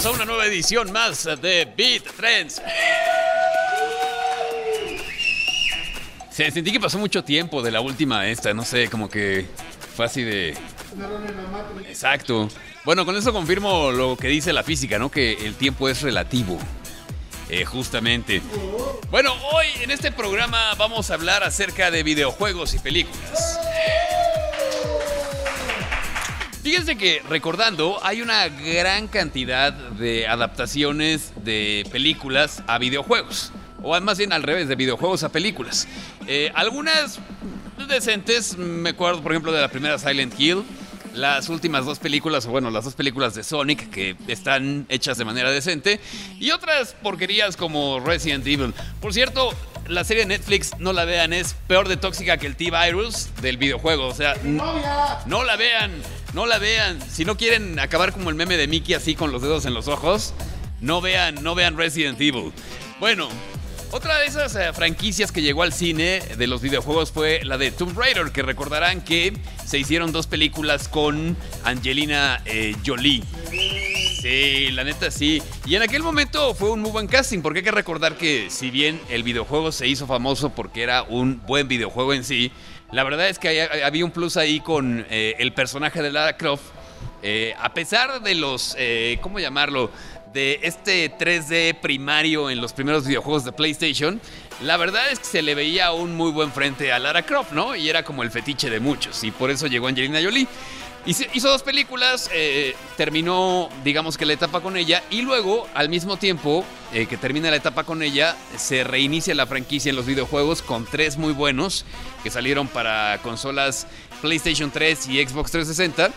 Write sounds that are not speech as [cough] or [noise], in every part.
Bienvenidos a una nueva edición más de Beat Trends. Se sentí que pasó mucho tiempo de la última esta, no sé, como que fue así de... Exacto. Bueno, con eso confirmo lo que dice la física, ¿no? Que el tiempo es relativo. Eh, justamente. Bueno, hoy en este programa vamos a hablar acerca de videojuegos y películas. Fíjense que recordando, hay una gran cantidad de adaptaciones de películas a videojuegos. O más bien al revés, de videojuegos a películas. Eh, algunas decentes, me acuerdo por ejemplo de la primera Silent Hill. Las últimas dos películas, o bueno, las dos películas de Sonic que están hechas de manera decente. Y otras porquerías como Resident Evil. Por cierto, la serie de Netflix, no la vean, es peor de tóxica que el T-Virus del videojuego. O sea, no la vean, no la vean. Si no quieren acabar como el meme de Mickey así con los dedos en los ojos, no vean, no vean Resident Evil. Bueno, otra de esas eh, franquicias que llegó al cine de los videojuegos fue la de Tomb Raider, que recordarán que se hicieron dos películas con Angelina eh, Jolie. Sí, la neta sí. Y en aquel momento fue un muy buen casting, porque hay que recordar que si bien el videojuego se hizo famoso porque era un buen videojuego en sí, la verdad es que había un plus ahí con eh, el personaje de Lara Croft. a pesar de los, ¿cómo llamarlo? De este 3D primario en los primeros videojuegos de PlayStation, la verdad es que se le veía un muy buen frente a Lara Croft, ¿no? Y era como el fetiche de muchos, y por eso llegó Angelina Jolie. Hizo dos películas, eh, terminó, digamos que la etapa con ella, y luego, al mismo tiempo eh, que termina la etapa con ella, se reinicia la franquicia en los videojuegos con tres muy buenos que salieron para consolas PlayStation 3 y Xbox 360.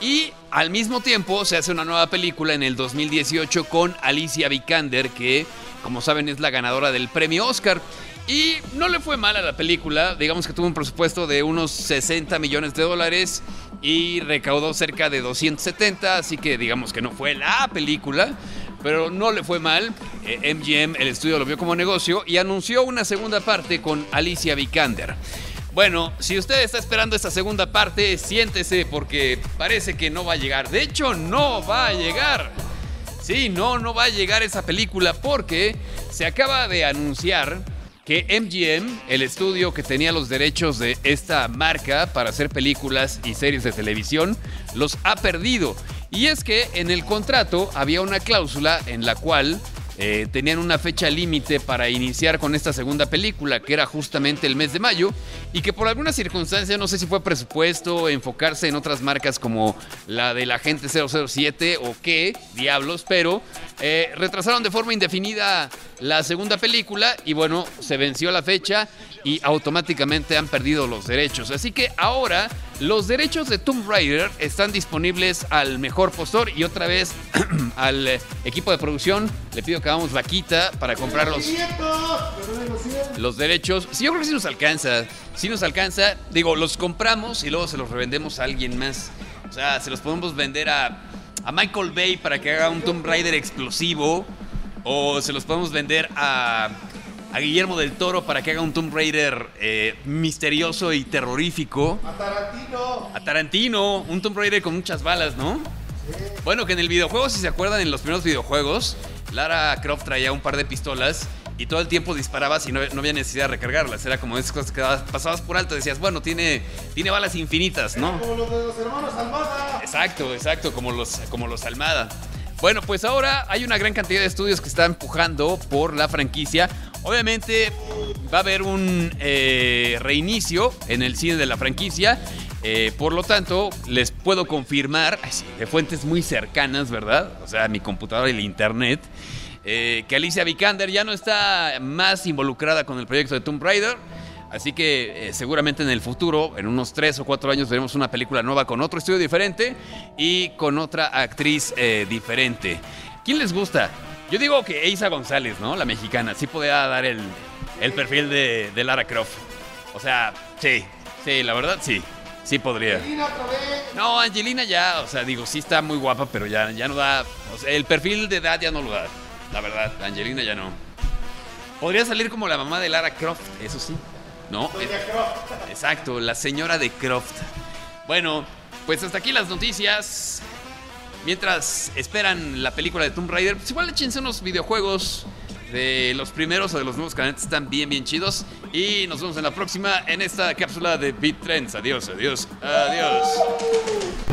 Y al mismo tiempo se hace una nueva película en el 2018 con Alicia Vikander, que como saben es la ganadora del premio Oscar. Y no le fue mal a la película, digamos que tuvo un presupuesto de unos 60 millones de dólares y recaudó cerca de 270, así que digamos que no fue la película, pero no le fue mal. MGM, eh, el estudio lo vio como negocio y anunció una segunda parte con Alicia Vikander. Bueno, si usted está esperando esta segunda parte, siéntese porque parece que no va a llegar. De hecho, no va a llegar. Sí, no, no va a llegar esa película porque se acaba de anunciar que MGM, el estudio que tenía los derechos de esta marca para hacer películas y series de televisión, los ha perdido. Y es que en el contrato había una cláusula en la cual eh, tenían una fecha límite para iniciar con esta segunda película, que era justamente el mes de mayo, y que por alguna circunstancia, no sé si fue presupuesto, enfocarse en otras marcas como la del Agente 007 o qué, diablos, pero eh, retrasaron de forma indefinida la segunda película y bueno, se venció la fecha y automáticamente han perdido los derechos. Así que ahora los derechos de Tomb Raider están disponibles al mejor postor y otra vez [clears throat] al eh, equipo de producción le pido que hagamos vaquita para comprar los, los derechos. Sí, yo creo que sí nos alcanza. Sí nos alcanza. Digo, los compramos y luego se los revendemos a alguien más. O sea, se los podemos vender a, a Michael Bay para que haga un Tomb Raider explosivo. O se los podemos vender a a Guillermo del Toro para que haga un Tomb Raider eh, misterioso y terrorífico. A Tarantino. A Tarantino, un Tomb Raider con muchas balas, ¿no? Bueno, que en el videojuego, si se acuerdan, en los primeros videojuegos, Lara Croft traía un par de pistolas y todo el tiempo disparabas y no, había necesidad de recargarlas. Era como esas cosas que pasabas por alto, decías, bueno, tiene, tiene balas infinitas, ¿no? como los de los hermanos Almada. Exacto, exacto, como los, como los Almada. Bueno, pues ahora hay una gran cantidad de estudios que están empujando por la franquicia. Obviamente va a haber un eh, reinicio en el cine de la franquicia. Eh, por lo tanto, les puedo confirmar, de fuentes muy cercanas, ¿verdad? O sea, mi computadora y el internet, eh, que Alicia Vikander ya no está más involucrada con el proyecto de Tomb Raider. Así que seguramente en el futuro, en unos tres o cuatro años, veremos una película nueva con otro estudio diferente y con otra actriz diferente. ¿Quién les gusta? Yo digo que Eiza González, ¿no? La mexicana, sí podría dar el, perfil de, Lara Croft. O sea, sí, sí, la verdad sí. Sí podría. Angelina otra vez. No, Angelina ya, o sea, digo, sí está muy guapa, pero ya, ya no da. O sea, el perfil de edad ya no lo da. La verdad, Angelina ya no. Podría salir como la mamá de Lara Croft, eso sí. ¿no? Exacto, la señora de Croft. Bueno, pues hasta aquí las noticias. Mientras esperan la película de Tomb Raider, pues igual échense unos videojuegos de los primeros o de los nuevos canales. Están bien, bien chidos. Y nos vemos en la próxima en esta cápsula de Beat Trends. Adiós, adiós, adiós.